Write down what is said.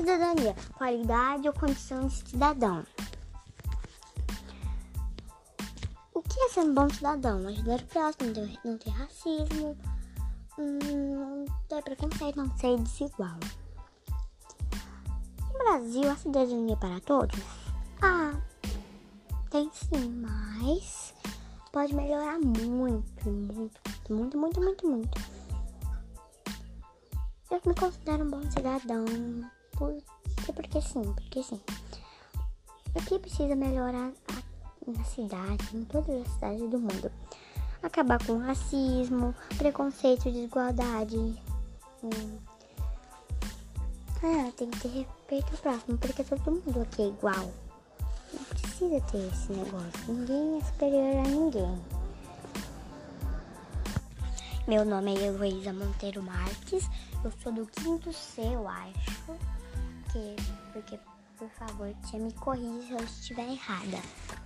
cidadania, qualidade ou condição de cidadão. O que é ser um bom cidadão? Ajudar o próximo, não ter racismo, hum, não ter preconceito, não ser desigual. No Brasil, a cidadania é para todos? Ah, tem sim, mas pode melhorar muito, muito, muito, muito, muito, muito. Eu me considero um bom cidadão, porque, porque sim, porque sim. O que precisa melhorar na cidade, em todas as cidades do mundo? Acabar com racismo, preconceito, desigualdade. Hum. Ah, tem que ter respeito ao próximo, porque todo mundo aqui é igual. Não precisa ter esse negócio. Ninguém é superior a ninguém. Meu nome é Heloísa Monteiro Marques. Eu sou do quinto C, eu acho. Por favor, tia, me corrija se eu estiver errada.